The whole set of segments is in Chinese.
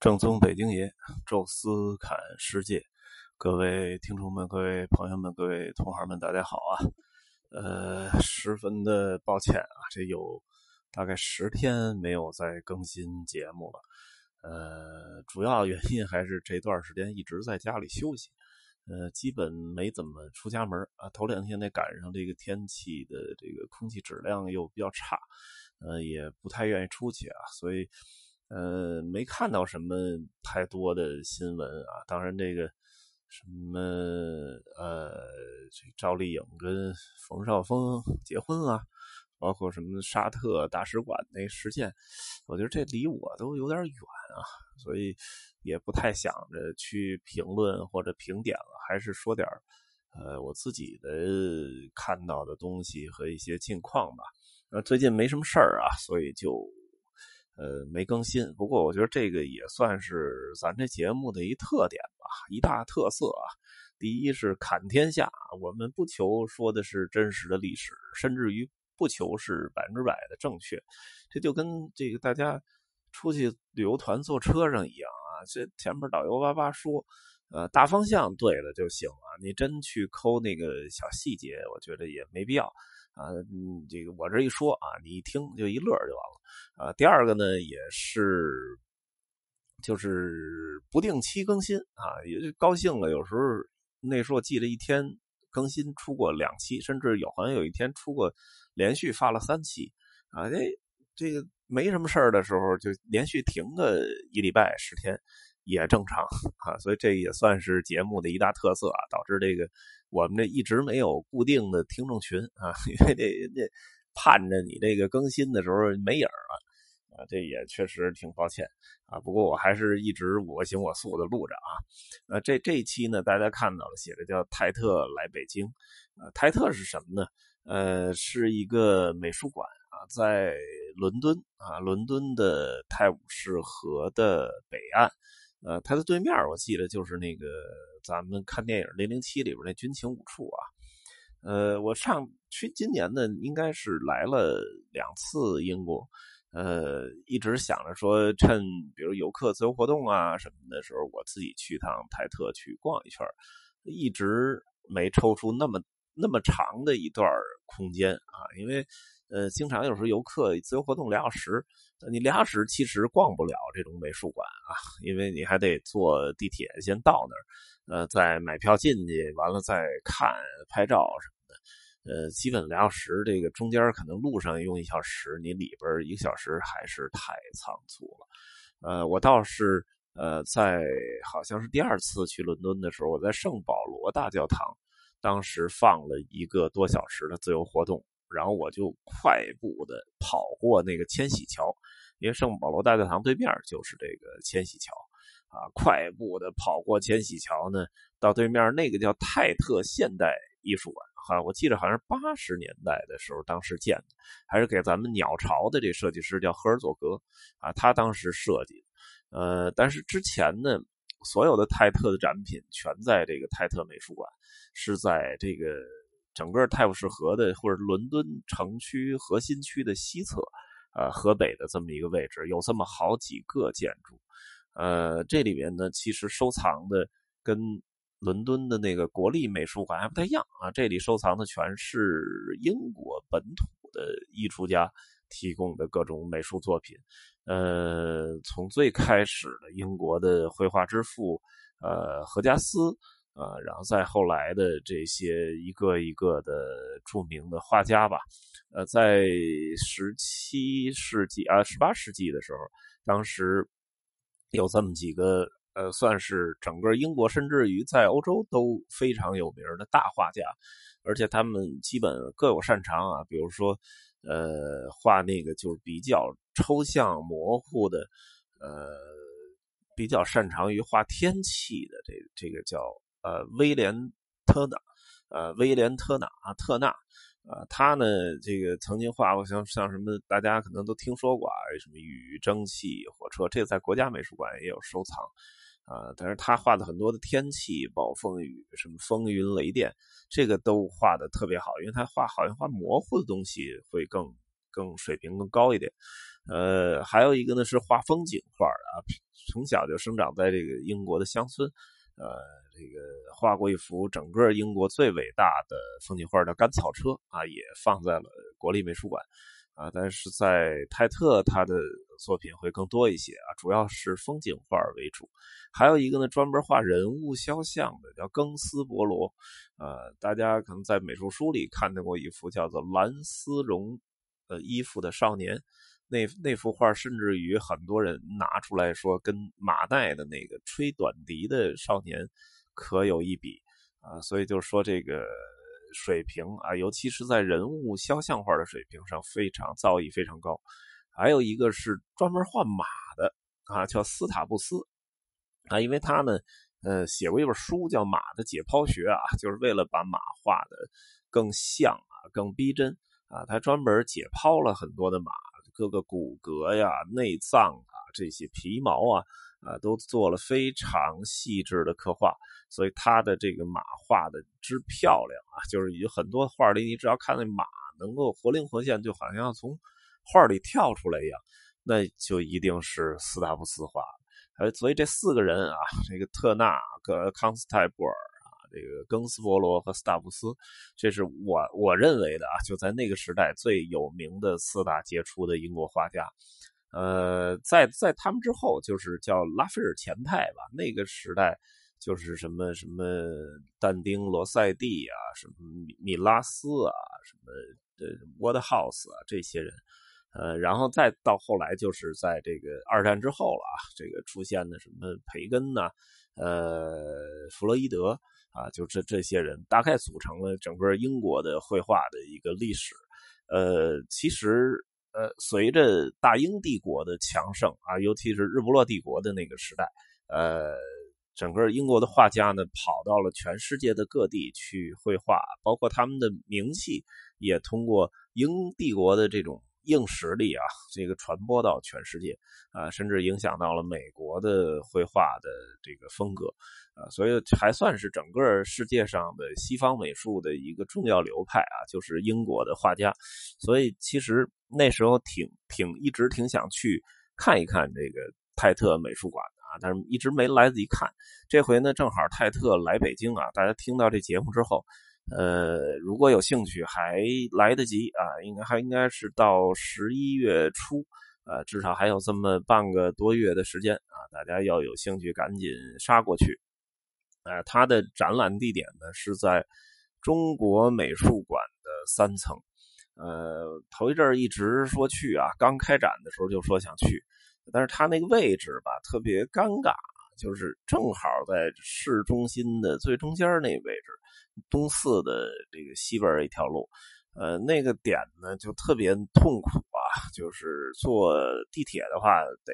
正宗北京爷，宙斯侃世界，各位听众们、各位朋友们、各位同行们，大家好啊！呃，十分的抱歉啊，这有大概十天没有再更新节目了。呃，主要原因还是这段时间一直在家里休息，呃，基本没怎么出家门啊。头两天得赶上这个天气的这个空气质量又比较差，呃，也不太愿意出去啊，所以。呃，没看到什么太多的新闻啊。当然，这个什么呃，赵丽颖跟冯绍峰结婚啊，包括什么沙特大使馆那事件，我觉得这离我都有点远啊，所以也不太想着去评论或者评点了，还是说点呃我自己的看到的东西和一些近况吧。呃，最近没什么事儿啊，所以就。呃，没更新，不过我觉得这个也算是咱这节目的一特点吧，一大特色啊。第一是侃天下，我们不求说的是真实的历史，甚至于不求是百分之百的正确。这就跟这个大家出去旅游团坐车上一样啊，这前面导游叭叭说，呃，大方向对了就行了，你真去抠那个小细节，我觉得也没必要。啊，这个我这一说啊，你一听就一乐就完了。啊，第二个呢也是，就是不定期更新啊，也就高兴了。有时候那时候记得一天更新出过两期，甚至有好像有一天出过连续发了三期啊。这这个没什么事儿的时候，就连续停个一礼拜十天也正常啊。所以这也算是节目的一大特色啊，导致这个。我们这一直没有固定的听众群啊，因为这人家盼着你这个更新的时候没影了啊，这也确实挺抱歉啊。不过我还是一直我行我素的录着啊。呃，这这一期呢，大家看到了，写的叫泰特来北京。呃，泰特是什么呢？呃，是一个美术馆啊，在伦敦啊，伦敦的泰晤士河的北岸。呃，它的对面我记得就是那个。咱们看电影《零零七》里边那军情五处啊，呃，我上去今年呢，应该是来了两次英国，呃，一直想着说趁比如游客自由活动啊什么的时候，我自己去趟泰特去逛一圈，一直没抽出那么那么长的一段空间啊，因为。呃，经常有时候游客自由活动俩小时，你俩小时其实逛不了这种美术馆啊，因为你还得坐地铁先到那儿，呃，再买票进去，完了再看拍照什么的，呃，基本俩小时，这个中间可能路上用一小时，你里边一个小时还是太仓促了。呃，我倒是呃，在好像是第二次去伦敦的时候，我在圣保罗大教堂，当时放了一个多小时的自由活动。然后我就快步的跑过那个千禧桥，因为圣保罗大教堂对面就是这个千禧桥，啊，快步的跑过千禧桥呢，到对面那个叫泰特现代艺术馆，哈，我记得好像是八十年代的时候当时建的，还是给咱们鸟巢的这设计师叫赫尔佐格，啊，他当时设计，呃，但是之前呢，所有的泰特的展品全在这个泰特美术馆，是在这个。整个泰晤士河的或者伦敦城区核心区的西侧，呃，河北的这么一个位置，有这么好几个建筑，呃，这里面呢，其实收藏的跟伦敦的那个国立美术馆还不太一样啊。这里收藏的全是英国本土的艺术家提供的各种美术作品，呃，从最开始的英国的绘画之父，呃，何加斯。啊，然后再后来的这些一个一个的著名的画家吧，呃，在十七世纪啊，十八世纪的时候，当时有这么几个呃，算是整个英国甚至于在欧洲都非常有名的大画家，而且他们基本各有擅长啊，比如说呃，画那个就是比较抽象模糊的，呃，比较擅长于画天气的这这个叫。呃，威廉特纳，呃，威廉特纳啊，特纳，呃，他呢，这个曾经画过像像什么，大家可能都听说过啊，什么雨、蒸汽、火车，这个在国家美术馆也有收藏，啊，但是他画的很多的天气、暴风雨、什么风云雷电，这个都画的特别好，因为他画好像画模糊的东西会更更水平更高一点，呃，还有一个呢是画风景画的啊，从小就生长在这个英国的乡村，呃，这个画过一幅整个英国最伟大的风景画的《甘草车》啊，也放在了国立美术馆啊。但是在泰特他的作品会更多一些啊，主要是风景画为主。还有一个呢，专门画人物肖像的叫庚斯伯罗，呃，大家可能在美术书里看到过一幅叫做蓝丝绒呃衣服的少年。那那幅画甚至于很多人拿出来说，跟马代的那个吹短笛的少年可有一比啊！所以就是说这个水平啊，尤其是在人物肖像画的水平上非常造诣非常高。还有一个是专门画马的啊，叫斯塔布斯啊，因为他呢呃写过一本书叫《马的解剖学》啊，就是为了把马画的更像啊，更逼真啊，他专门解剖了很多的马。各个骨骼呀、内脏啊、这些皮毛啊，啊，都做了非常细致的刻画，所以他的这个马画的之漂亮啊，就是有很多画里，你只要看那马能够活灵活现，就好像从画里跳出来一样，那就一定是斯塔布斯画。呃，所以这四个人啊，这个特纳、个康斯泰布尔。这个庚斯伯罗和斯塔布斯，这是我我认为的啊，就在那个时代最有名的四大杰出的英国画家。呃，在在他们之后，就是叫拉斐尔前派吧。那个时代就是什么什么但丁、罗塞蒂啊，什么米米拉斯啊，什么呃沃德豪斯啊这些人。呃，然后再到后来，就是在这个二战之后了啊，这个出现的什么培根呐，呃，弗洛伊德。啊，就这这些人大概组成了整个英国的绘画的一个历史。呃，其实呃，随着大英帝国的强盛啊，尤其是日不落帝国的那个时代，呃，整个英国的画家呢，跑到了全世界的各地去绘画，包括他们的名气也通过英帝国的这种。硬实力啊，这个传播到全世界啊，甚至影响到了美国的绘画的这个风格啊，所以还算是整个世界上的西方美术的一个重要流派啊，就是英国的画家。所以其实那时候挺挺一直挺想去看一看这个泰特美术馆啊，但是一直没来得及看。这回呢，正好泰特来北京啊，大家听到这节目之后。呃，如果有兴趣，还来得及啊，应该还应该是到十一月初，呃，至少还有这么半个多月的时间啊，大家要有兴趣，赶紧杀过去。呃，它的展览地点呢是在中国美术馆的三层。呃，头一阵一直说去啊，刚开展的时候就说想去，但是它那个位置吧特别尴尬，就是正好在市中心的最中间那位置。东四的这个西边一条路，呃，那个点呢就特别痛苦啊，就是坐地铁的话得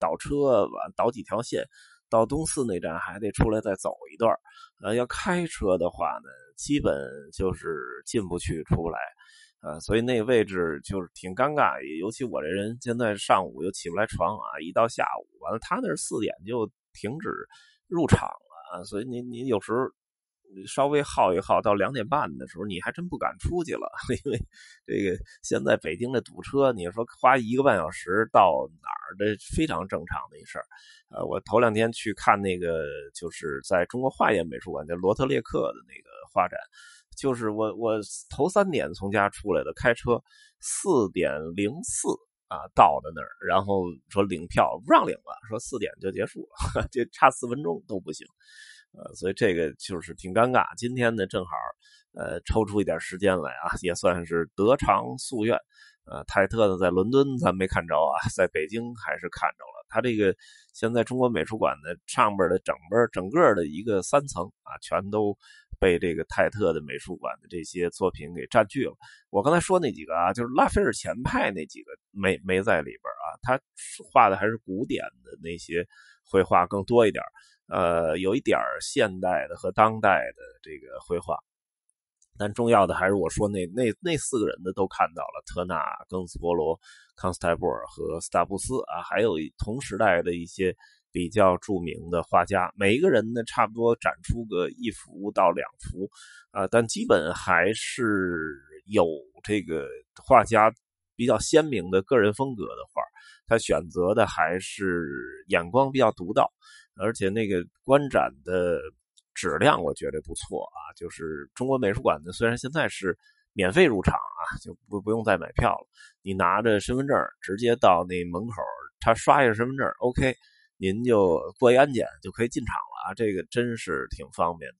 倒车完倒几条线，到东四那站还得出来再走一段，呃，要开车的话呢，基本就是进不去出不来，呃，所以那个位置就是挺尴尬，尤其我这人现在上午又起不来床啊，一到下午完了，他那四点就停止入场了，啊所以你你有时候。稍微耗一耗到两点半的时候，你还真不敢出去了，因为这个现在北京的堵车，你说花一个半小时到哪儿的非常正常的一事儿。呃，我头两天去看那个，就是在中国画院美术馆叫罗特列克的那个画展，就是我我头三点从家出来的，开车四点零四啊到的那儿，然后说领票不让领了，说四点就结束了，就差四分钟都不行。呃，所以这个就是挺尴尬。今天呢，正好，呃，抽出一点时间来啊，也算是得偿夙愿。呃，泰特呢，在伦敦咱没看着啊，在北京还是看着了。他这个现在中国美术馆的上边的整个整个的一个三层啊，全都被这个泰特的美术馆的这些作品给占据了。我刚才说那几个啊，就是拉斐尔前派那几个没没在里边啊，他画的还是古典的那些绘画更多一点。呃，有一点现代的和当代的这个绘画，但重要的还是我说那那那四个人的都看到了，特纳、庚斯伯罗、康斯泰布尔和斯塔布斯啊，还有同时代的一些比较著名的画家，每一个人呢差不多展出个一幅到两幅啊，但基本还是有这个画家。比较鲜明的个人风格的画，他选择的还是眼光比较独到，而且那个观展的质量我觉得不错啊。就是中国美术馆呢，虽然现在是免费入场啊，就不不用再买票了，你拿着身份证直接到那门口，他刷一下身份证，OK，您就过一安检就可以进场了啊。这个真是挺方便的。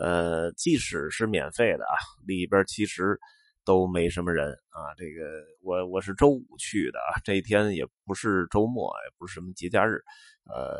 呃，即使是免费的啊，里边其实都没什么人啊。这个我我是周五去的啊，这一天也不是周末，也不是什么节假日，呃，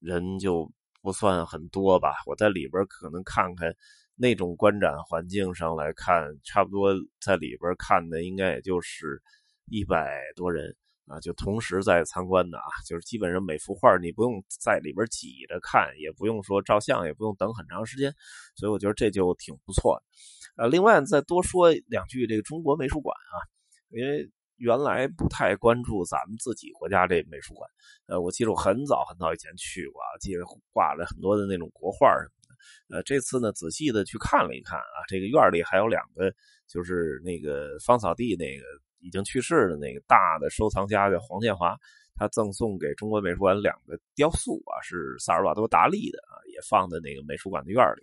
人就不算很多吧。我在里边可能看看那种观展环境上来看，差不多在里边看的应该也就是一百多人。啊，就同时在参观的啊，就是基本上每幅画你不用在里边挤着看，也不用说照相，也不用等很长时间，所以我觉得这就挺不错的。呃，另外再多说两句这个中国美术馆啊，因为原来不太关注咱们自己国家这美术馆。呃，我记得我很早很早以前去过，记得挂了很多的那种国画什么的。呃，这次呢仔细的去看了一看啊，这个院里还有两个，就是那个芳草地那个。已经去世的那个大的收藏家叫黄建华，他赠送给中国美术馆两个雕塑啊，是萨尔瓦多·达利的啊，放在那个美术馆的院里。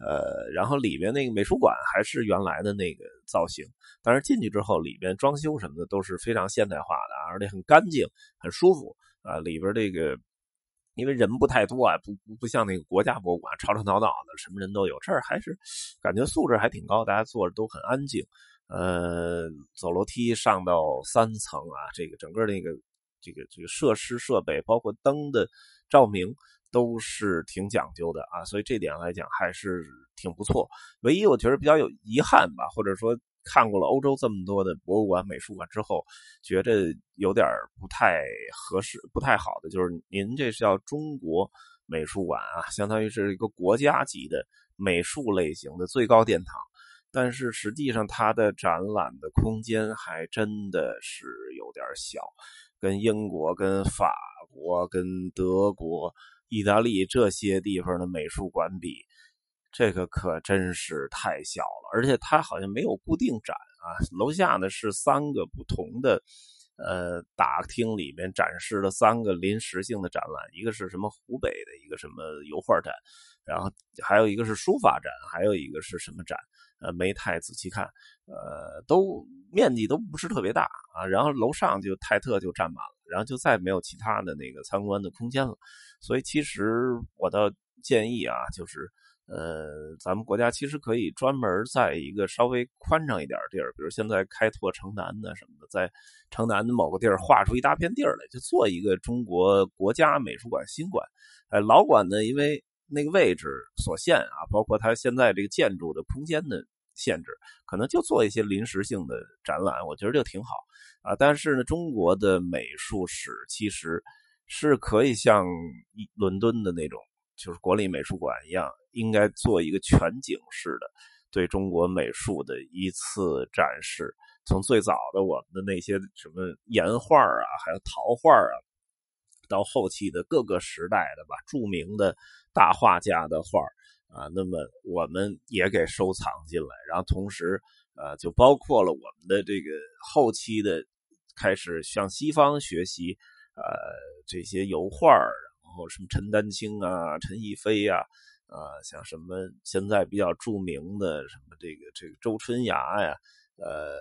呃，然后里边那个美术馆还是原来的那个造型，但是进去之后，里边装修什么的都是非常现代化的，而且很干净、很舒服啊。里边这个因为人不太多啊，不不不像那个国家博物馆吵吵闹闹的，什么人都有，这儿还是感觉素质还挺高，大家坐着都很安静。呃，走楼梯上到三层啊，这个整个那个这个这个设施设备，包括灯的照明，都是挺讲究的啊，所以这点来讲还是挺不错。唯一我觉得比较有遗憾吧，或者说看过了欧洲这么多的博物馆、美术馆之后，觉着有点不太合适、不太好的，就是您这是叫中国美术馆啊，相当于是一个国家级的美术类型的最高殿堂。但是实际上，它的展览的空间还真的是有点小，跟英国、跟法国、跟德国、意大利这些地方的美术馆比，这个可真是太小了。而且它好像没有固定展啊，楼下呢是三个不同的。呃，大厅里面展示了三个临时性的展览，一个是什么湖北的一个什么油画展，然后还有一个是书法展，还有一个是什么展？呃，没太仔细看，呃，都面积都不是特别大啊。然后楼上就泰特就占满了，然后就再没有其他的那个参观的空间了。所以其实我倒建议啊，就是。呃，咱们国家其实可以专门在一个稍微宽敞一点的地儿，比如现在开拓城南的什么的，在城南的某个地儿划出一大片地儿来，就做一个中国国家美术馆新馆。呃，老馆呢，因为那个位置所限啊，包括它现在这个建筑的空间的限制，可能就做一些临时性的展览，我觉得就挺好啊。但是呢，中国的美术史其实是可以像伦敦的那种。就是国立美术馆一样，应该做一个全景式的对中国美术的一次展示。从最早的我们的那些什么岩画啊，还有陶画啊，到后期的各个时代的吧，著名的大画家的画啊，那么我们也给收藏进来。然后同时，呃，就包括了我们的这个后期的开始向西方学习，呃，这些油画。然后什么陈丹青啊、陈逸飞呀，啊，像什么现在比较著名的什么这个这个周春芽呀，呃，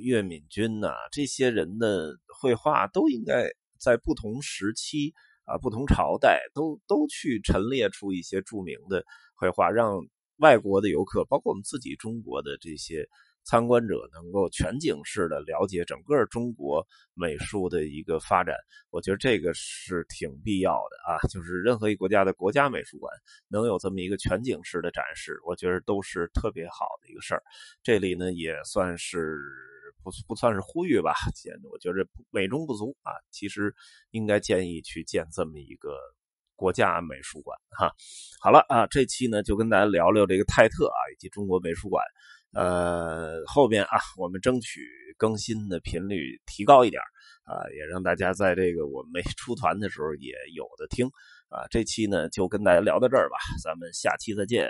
岳敏君呐，这些人的绘画都应该在不同时期啊、不同朝代都都去陈列出一些著名的绘画，让外国的游客，包括我们自己中国的这些。参观者能够全景式的了解整个中国美术的一个发展，我觉得这个是挺必要的啊。就是任何一个国家的国家美术馆能有这么一个全景式的展示，我觉得都是特别好的一个事儿。这里呢也算是不不算是呼吁吧，我觉得美中不足啊。其实应该建议去建这么一个国家美术馆哈。好了啊，这期呢就跟大家聊聊这个泰特啊以及中国美术馆。呃，后边啊，我们争取更新的频率提高一点啊，也让大家在这个我们没 出团的时候也有的听啊。这期呢，就跟大家聊到这儿吧，咱们下期再见。